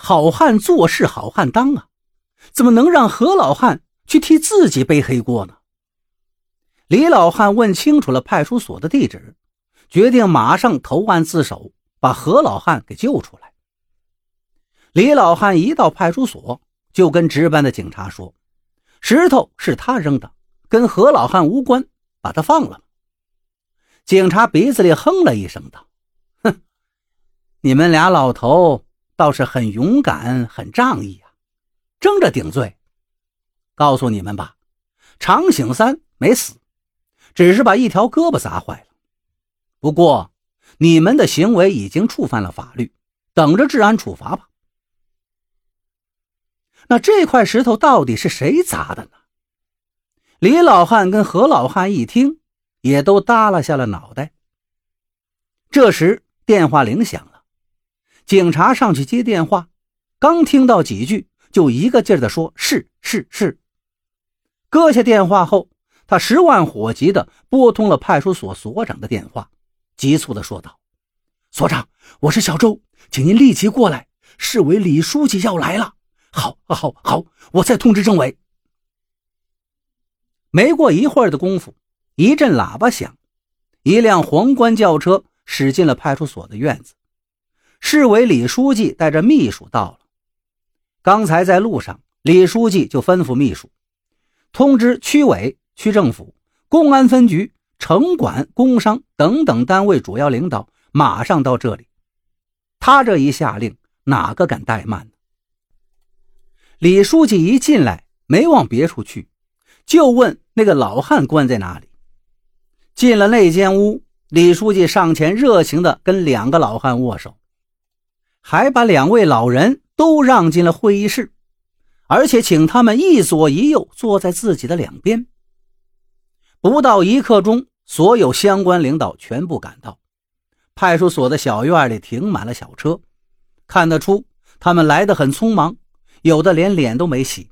好汉做事好汉当啊，怎么能让何老汉去替自己背黑锅呢？李老汉问清楚了派出所的地址，决定马上投案自首，把何老汉给救出来。李老汉一到派出所，就跟值班的警察说：“石头是他扔的，跟何老汉无关，把他放了。”警察鼻子里哼了一声，道：“哼，你们俩老头。”倒是很勇敢，很仗义啊！争着顶罪。告诉你们吧，长醒三没死，只是把一条胳膊砸坏了。不过，你们的行为已经触犯了法律，等着治安处罚吧。那这块石头到底是谁砸的呢？李老汉跟何老汉一听，也都耷拉下了脑袋。这时，电话铃响。警察上去接电话，刚听到几句，就一个劲儿地说：“是是是。”搁下电话后，他十万火急地拨通了派出所所长的电话，急促地说道：“所长，我是小周，请您立即过来，市委李书记要来了。”“好，好，好，我再通知政委。”没过一会儿的功夫，一阵喇叭响，一辆皇冠轿车驶进了派出所的院子。市委李书记带着秘书到了。刚才在路上，李书记就吩咐秘书通知区委、区政府、公安分局、城管、工商等等单位主要领导马上到这里。他这一下令，哪个敢怠慢？李书记一进来，没往别处去，就问那个老汉关在哪里。进了那间屋，李书记上前热情地跟两个老汉握手。还把两位老人都让进了会议室，而且请他们一左一右坐在自己的两边。不到一刻钟，所有相关领导全部赶到，派出所的小院里停满了小车，看得出他们来得很匆忙，有的连脸都没洗，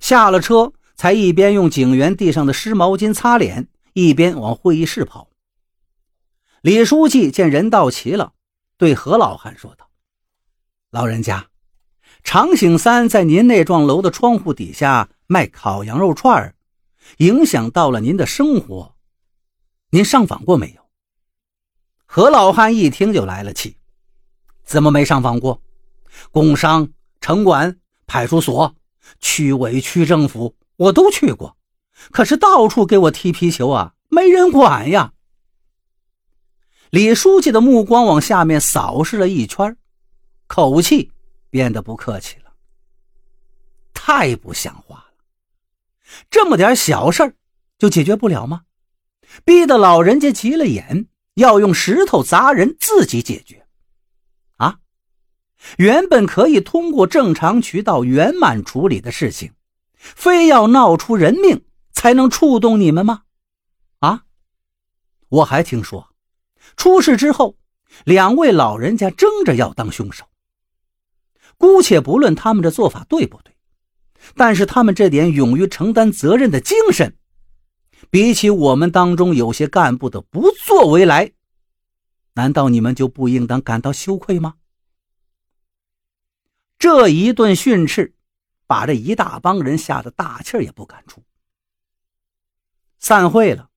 下了车才一边用警员地上的湿毛巾擦脸，一边往会议室跑。李书记见人到齐了，对何老汉说道。老人家，常醒三在您那幢楼的窗户底下卖烤羊肉串，影响到了您的生活。您上访过没有？何老汉一听就来了气，怎么没上访过？工商、城管、派出所、区委、区政府我都去过，可是到处给我踢皮球啊，没人管呀。李书记的目光往下面扫视了一圈。口气变得不客气了，太不像话了！这么点小事就解决不了吗？逼得老人家急了眼，要用石头砸人自己解决。啊，原本可以通过正常渠道圆满处理的事情，非要闹出人命才能触动你们吗？啊，我还听说，出事之后，两位老人家争着要当凶手。姑且不论他们这做法对不对，但是他们这点勇于承担责任的精神，比起我们当中有些干部的不作为来，难道你们就不应当感到羞愧吗？这一顿训斥，把这一大帮人吓得大气也不敢出。散会了，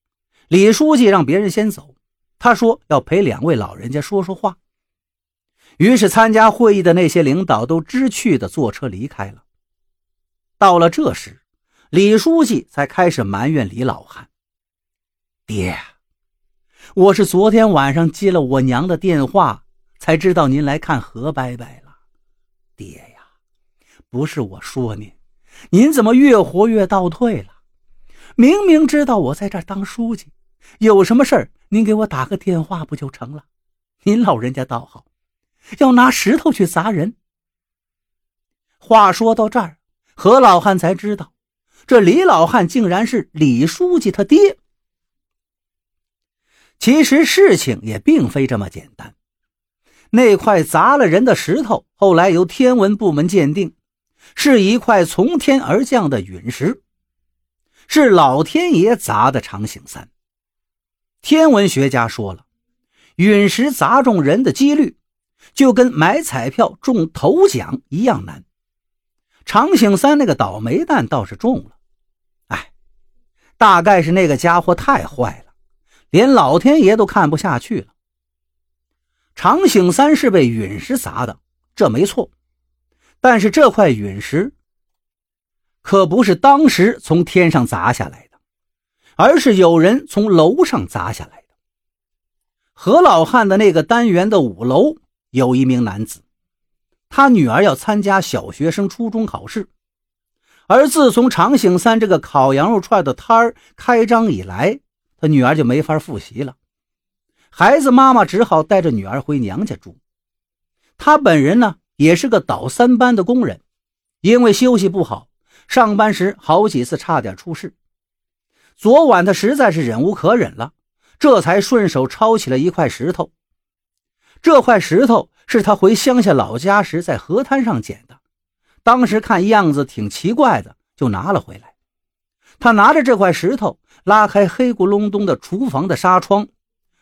李书记让别人先走，他说要陪两位老人家说说话。于是，参加会议的那些领导都知趣的坐车离开了。到了这时，李书记才开始埋怨李老汉：“爹，我是昨天晚上接了我娘的电话，才知道您来看何伯伯了。爹呀，不是我说您，您怎么越活越倒退了？明明知道我在这儿当书记，有什么事儿您给我打个电话不就成了？您老人家倒好。”要拿石头去砸人。话说到这儿，何老汉才知道，这李老汉竟然是李书记他爹。其实事情也并非这么简单。那块砸了人的石头，后来由天文部门鉴定，是一块从天而降的陨石，是老天爷砸的长醒山。天文学家说了，陨石砸中人的几率。就跟买彩票中头奖一样难。常醒三那个倒霉蛋倒是中了，哎，大概是那个家伙太坏了，连老天爷都看不下去了。常醒三是被陨石砸的，这没错，但是这块陨石可不是当时从天上砸下来的，而是有人从楼上砸下来的。何老汉的那个单元的五楼有一名男子。他女儿要参加小学生初中考试，而自从长醒三这个烤羊肉串的摊儿开张以来，他女儿就没法复习了。孩子妈妈只好带着女儿回娘家住。他本人呢，也是个倒三班的工人，因为休息不好，上班时好几次差点出事。昨晚他实在是忍无可忍了，这才顺手抄起了一块石头。这块石头。是他回乡下老家时在河滩上捡的，当时看样子挺奇怪的，就拿了回来。他拿着这块石头，拉开黑咕隆咚的厨房的纱窗，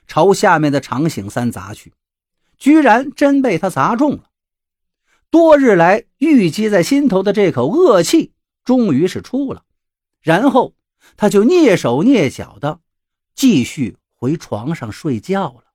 朝下面的长醒三砸去，居然真被他砸中了。多日来郁积在心头的这口恶气终于是出了，然后他就蹑手蹑脚的继续回床上睡觉了。